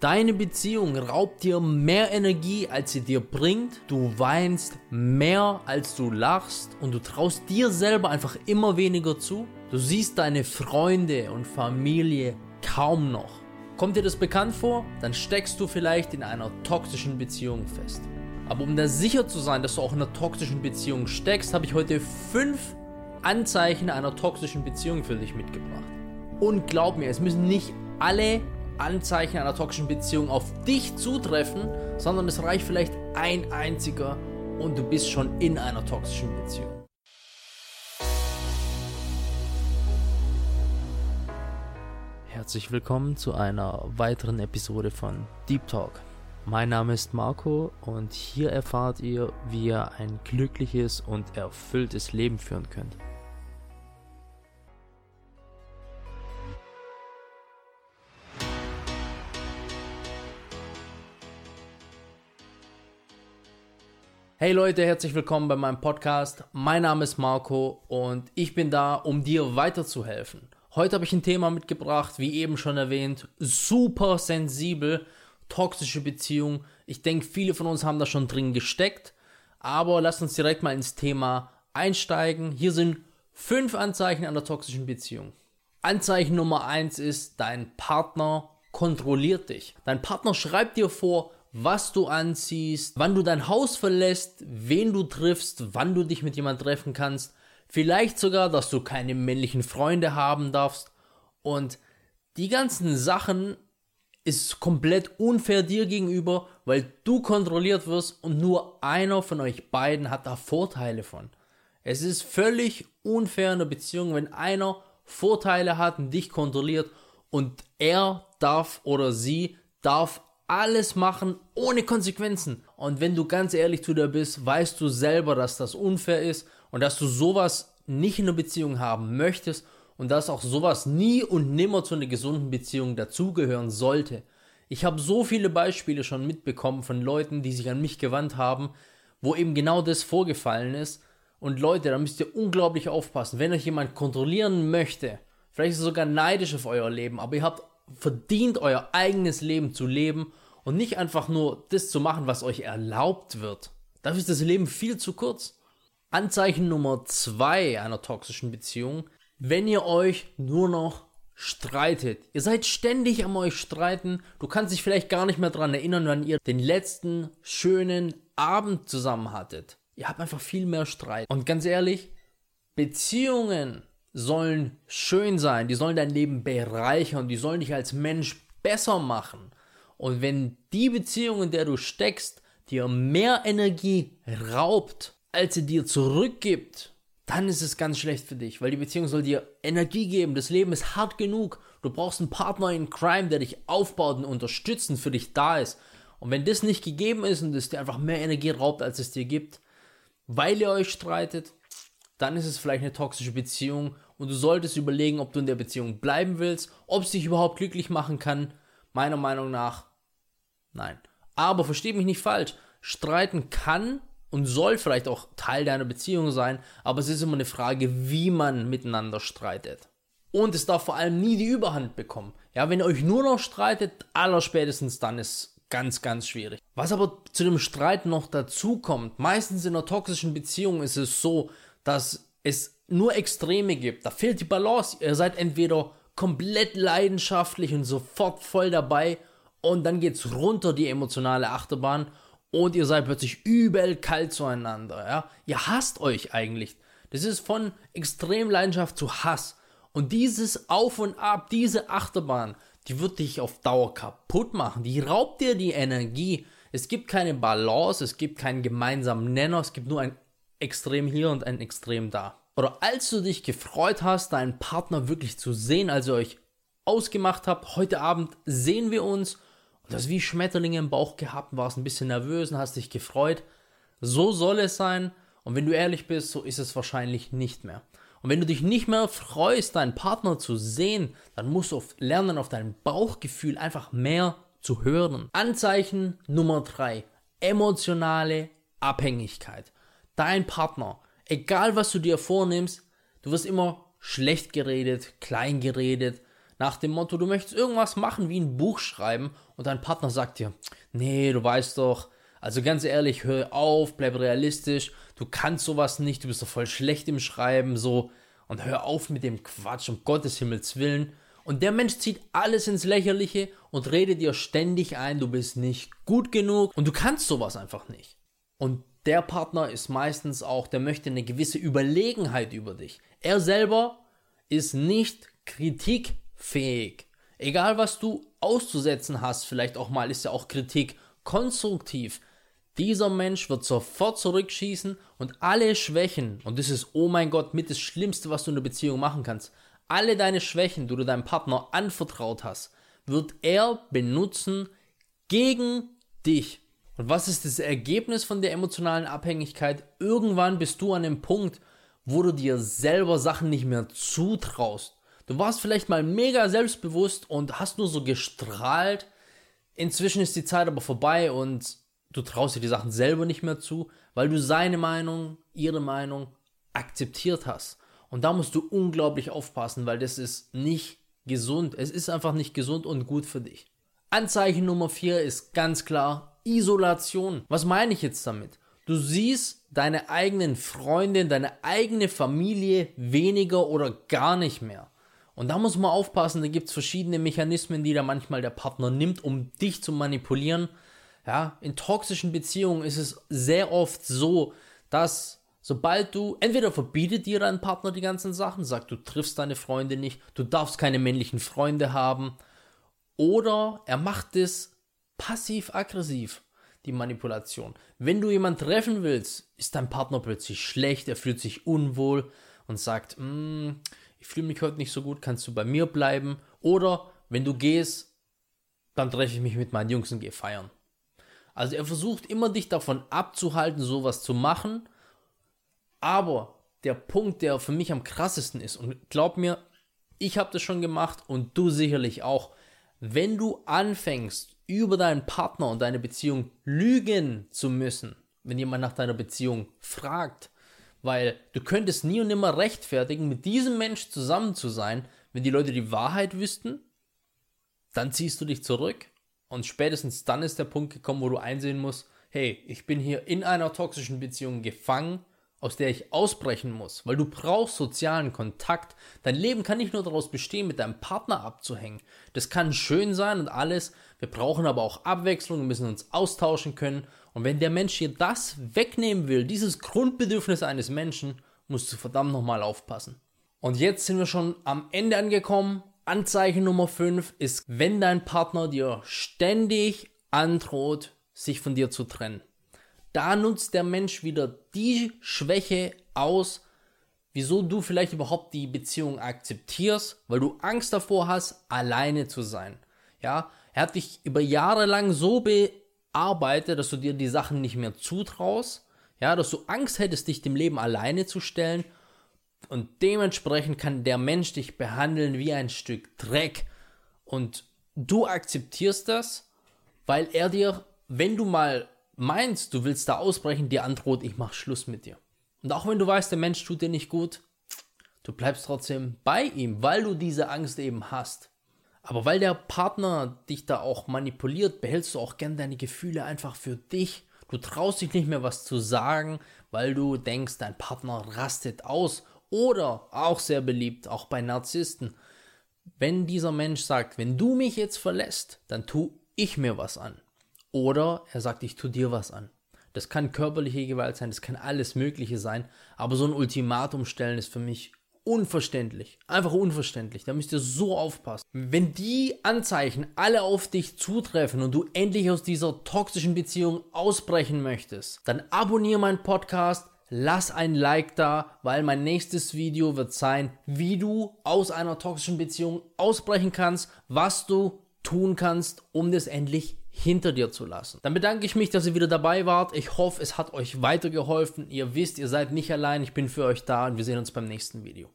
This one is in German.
Deine Beziehung raubt dir mehr Energie, als sie dir bringt. Du weinst mehr, als du lachst. Und du traust dir selber einfach immer weniger zu. Du siehst deine Freunde und Familie kaum noch. Kommt dir das bekannt vor? Dann steckst du vielleicht in einer toxischen Beziehung fest. Aber um da sicher zu sein, dass du auch in einer toxischen Beziehung steckst, habe ich heute fünf Anzeichen einer toxischen Beziehung für dich mitgebracht. Und glaub mir, es müssen nicht alle Anzeichen einer toxischen Beziehung auf dich zutreffen, sondern es reicht vielleicht ein einziger und du bist schon in einer toxischen Beziehung. Herzlich willkommen zu einer weiteren Episode von Deep Talk. Mein Name ist Marco und hier erfahrt ihr, wie ihr ein glückliches und erfülltes Leben führen könnt. Hey Leute, herzlich willkommen bei meinem Podcast. Mein Name ist Marco und ich bin da, um dir weiterzuhelfen. Heute habe ich ein Thema mitgebracht, wie eben schon erwähnt, super sensibel, toxische Beziehung. Ich denke, viele von uns haben da schon drin gesteckt, aber lasst uns direkt mal ins Thema einsteigen. Hier sind fünf Anzeichen einer toxischen Beziehung. Anzeichen Nummer eins ist, dein Partner kontrolliert dich. Dein Partner schreibt dir vor, was du anziehst, wann du dein Haus verlässt, wen du triffst, wann du dich mit jemand treffen kannst, vielleicht sogar, dass du keine männlichen Freunde haben darfst und die ganzen Sachen ist komplett unfair dir gegenüber, weil du kontrolliert wirst und nur einer von euch beiden hat da Vorteile von. Es ist völlig unfair in der Beziehung, wenn einer Vorteile hat und dich kontrolliert und er darf oder sie darf alles machen ohne Konsequenzen. Und wenn du ganz ehrlich zu dir bist, weißt du selber, dass das unfair ist und dass du sowas nicht in einer Beziehung haben möchtest und dass auch sowas nie und nimmer zu einer gesunden Beziehung dazugehören sollte. Ich habe so viele Beispiele schon mitbekommen von Leuten, die sich an mich gewandt haben, wo eben genau das vorgefallen ist. Und Leute, da müsst ihr unglaublich aufpassen. Wenn euch jemand kontrollieren möchte, vielleicht ist er sogar neidisch auf euer Leben, aber ihr habt verdient, euer eigenes Leben zu leben und nicht einfach nur das zu machen, was euch erlaubt wird. Dafür ist das Leben viel zu kurz. Anzeichen Nummer zwei einer toxischen Beziehung, wenn ihr euch nur noch streitet. Ihr seid ständig am euch streiten. Du kannst dich vielleicht gar nicht mehr daran erinnern, wann ihr den letzten schönen Abend zusammen hattet. Ihr habt einfach viel mehr Streit. Und ganz ehrlich, Beziehungen sollen schön sein, die sollen dein Leben bereichern, die sollen dich als Mensch besser machen. Und wenn die Beziehung, in der du steckst, dir mehr Energie raubt, als sie dir zurückgibt, dann ist es ganz schlecht für dich, weil die Beziehung soll dir Energie geben. Das Leben ist hart genug. Du brauchst einen Partner in Crime, der dich aufbaut und unterstützend für dich da ist. Und wenn das nicht gegeben ist und es dir einfach mehr Energie raubt, als es dir gibt, weil ihr euch streitet, dann ist es vielleicht eine toxische Beziehung und du solltest überlegen, ob du in der Beziehung bleiben willst, ob es dich überhaupt glücklich machen kann. Meiner Meinung nach Nein. Aber versteh mich nicht falsch. Streiten kann und soll vielleicht auch Teil deiner Beziehung sein, aber es ist immer eine Frage, wie man miteinander streitet. Und es darf vor allem nie die Überhand bekommen. Ja, wenn ihr euch nur noch streitet, allerspätestens dann ist ganz, ganz schwierig. Was aber zu dem Streit noch dazu kommt, meistens in einer toxischen Beziehung ist es so, dass es nur Extreme gibt. Da fehlt die Balance. Ihr seid entweder komplett leidenschaftlich und sofort voll dabei und dann geht's runter die emotionale Achterbahn und ihr seid plötzlich übel kalt zueinander, ja. Ihr hasst euch eigentlich. Das ist von extrem Leidenschaft zu Hass. Und dieses Auf und Ab, diese Achterbahn, die wird dich auf Dauer kaputt machen. Die raubt dir die Energie. Es gibt keine Balance, es gibt keinen gemeinsamen Nenner, es gibt nur ein Extrem hier und ein Extrem da. Oder als du dich gefreut hast, deinen Partner wirklich zu sehen, als ihr euch ausgemacht habt, heute Abend sehen wir uns Du hast wie Schmetterlinge im Bauch gehabt, warst ein bisschen nervös und hast dich gefreut. So soll es sein. Und wenn du ehrlich bist, so ist es wahrscheinlich nicht mehr. Und wenn du dich nicht mehr freust, deinen Partner zu sehen, dann musst du lernen, auf dein Bauchgefühl einfach mehr zu hören. Anzeichen Nummer drei: Emotionale Abhängigkeit. Dein Partner, egal was du dir vornimmst, du wirst immer schlecht geredet, klein geredet, nach dem Motto, du möchtest irgendwas machen wie ein Buch schreiben und dein Partner sagt dir, nee, du weißt doch, also ganz ehrlich, hör auf, bleib realistisch, du kannst sowas nicht, du bist doch voll schlecht im Schreiben, so, und hör auf mit dem Quatsch, um Gottes Himmels Willen. Und der Mensch zieht alles ins Lächerliche und redet dir ständig ein, du bist nicht gut genug und du kannst sowas einfach nicht. Und der Partner ist meistens auch, der möchte eine gewisse Überlegenheit über dich. Er selber ist nicht kritikfähig. Egal was du auszusetzen hast, vielleicht auch mal ist ja auch Kritik konstruktiv. Dieser Mensch wird sofort zurückschießen und alle Schwächen, und das ist, oh mein Gott, mit das Schlimmste, was du in der Beziehung machen kannst, alle deine Schwächen, die du deinem Partner anvertraut hast, wird er benutzen gegen dich. Und was ist das Ergebnis von der emotionalen Abhängigkeit? Irgendwann bist du an dem Punkt, wo du dir selber Sachen nicht mehr zutraust. Du warst vielleicht mal mega selbstbewusst und hast nur so gestrahlt. Inzwischen ist die Zeit aber vorbei und du traust dir die Sachen selber nicht mehr zu, weil du seine Meinung, ihre Meinung akzeptiert hast. Und da musst du unglaublich aufpassen, weil das ist nicht gesund. Es ist einfach nicht gesund und gut für dich. Anzeichen Nummer 4 ist ganz klar Isolation. Was meine ich jetzt damit? Du siehst deine eigenen Freunde, deine eigene Familie weniger oder gar nicht mehr. Und da muss man aufpassen, da gibt es verschiedene Mechanismen, die da manchmal der Partner nimmt, um dich zu manipulieren. Ja, in toxischen Beziehungen ist es sehr oft so, dass Sobald du, entweder verbietet dir dein Partner die ganzen Sachen, sagt, du triffst deine Freunde nicht, du darfst keine männlichen Freunde haben, oder er macht es passiv-aggressiv, die Manipulation. Wenn du jemanden treffen willst, ist dein Partner plötzlich schlecht, er fühlt sich unwohl und sagt, mm, ich fühle mich heute nicht so gut, kannst du bei mir bleiben? Oder wenn du gehst, dann treffe ich mich mit meinen Jungs und gehe feiern. Also er versucht immer dich davon abzuhalten, sowas zu machen, aber der Punkt, der für mich am krassesten ist, und glaub mir, ich habe das schon gemacht und du sicherlich auch, wenn du anfängst, über deinen Partner und deine Beziehung lügen zu müssen, wenn jemand nach deiner Beziehung fragt, weil du könntest nie und nimmer rechtfertigen, mit diesem Mensch zusammen zu sein, wenn die Leute die Wahrheit wüssten, dann ziehst du dich zurück und spätestens dann ist der Punkt gekommen, wo du einsehen musst, hey, ich bin hier in einer toxischen Beziehung gefangen aus der ich ausbrechen muss, weil du brauchst sozialen Kontakt. Dein Leben kann nicht nur daraus bestehen, mit deinem Partner abzuhängen. Das kann schön sein und alles. Wir brauchen aber auch Abwechslung, wir müssen uns austauschen können. Und wenn der Mensch dir das wegnehmen will, dieses Grundbedürfnis eines Menschen, musst du verdammt nochmal aufpassen. Und jetzt sind wir schon am Ende angekommen. Anzeichen Nummer 5 ist, wenn dein Partner dir ständig androht, sich von dir zu trennen. Da nutzt der Mensch wieder die Schwäche aus, wieso du vielleicht überhaupt die Beziehung akzeptierst, weil du Angst davor hast, alleine zu sein. Ja, er hat dich über Jahre lang so bearbeitet, dass du dir die Sachen nicht mehr zutraust, ja, dass du Angst hättest, dich dem Leben alleine zu stellen und dementsprechend kann der Mensch dich behandeln wie ein Stück Dreck und du akzeptierst das, weil er dir, wenn du mal meinst, du willst da ausbrechen, dir androht, ich mach Schluss mit dir. Und auch wenn du weißt, der Mensch tut dir nicht gut, du bleibst trotzdem bei ihm, weil du diese Angst eben hast. Aber weil der Partner dich da auch manipuliert, behältst du auch gern deine Gefühle einfach für dich. Du traust dich nicht mehr was zu sagen, weil du denkst, dein Partner rastet aus. Oder auch sehr beliebt, auch bei Narzissten, wenn dieser Mensch sagt, wenn du mich jetzt verlässt, dann tu ich mir was an. Oder er sagt, ich tue dir was an. Das kann körperliche Gewalt sein, das kann alles Mögliche sein, aber so ein Ultimatum stellen ist für mich unverständlich. Einfach unverständlich. Da müsst ihr so aufpassen. Wenn die Anzeichen alle auf dich zutreffen und du endlich aus dieser toxischen Beziehung ausbrechen möchtest, dann abonniere meinen Podcast, lass ein Like da, weil mein nächstes Video wird sein, wie du aus einer toxischen Beziehung ausbrechen kannst, was du tun kannst, um das endlich hinter dir zu lassen. Dann bedanke ich mich, dass ihr wieder dabei wart. Ich hoffe, es hat euch weitergeholfen. Ihr wisst, ihr seid nicht allein. Ich bin für euch da und wir sehen uns beim nächsten Video.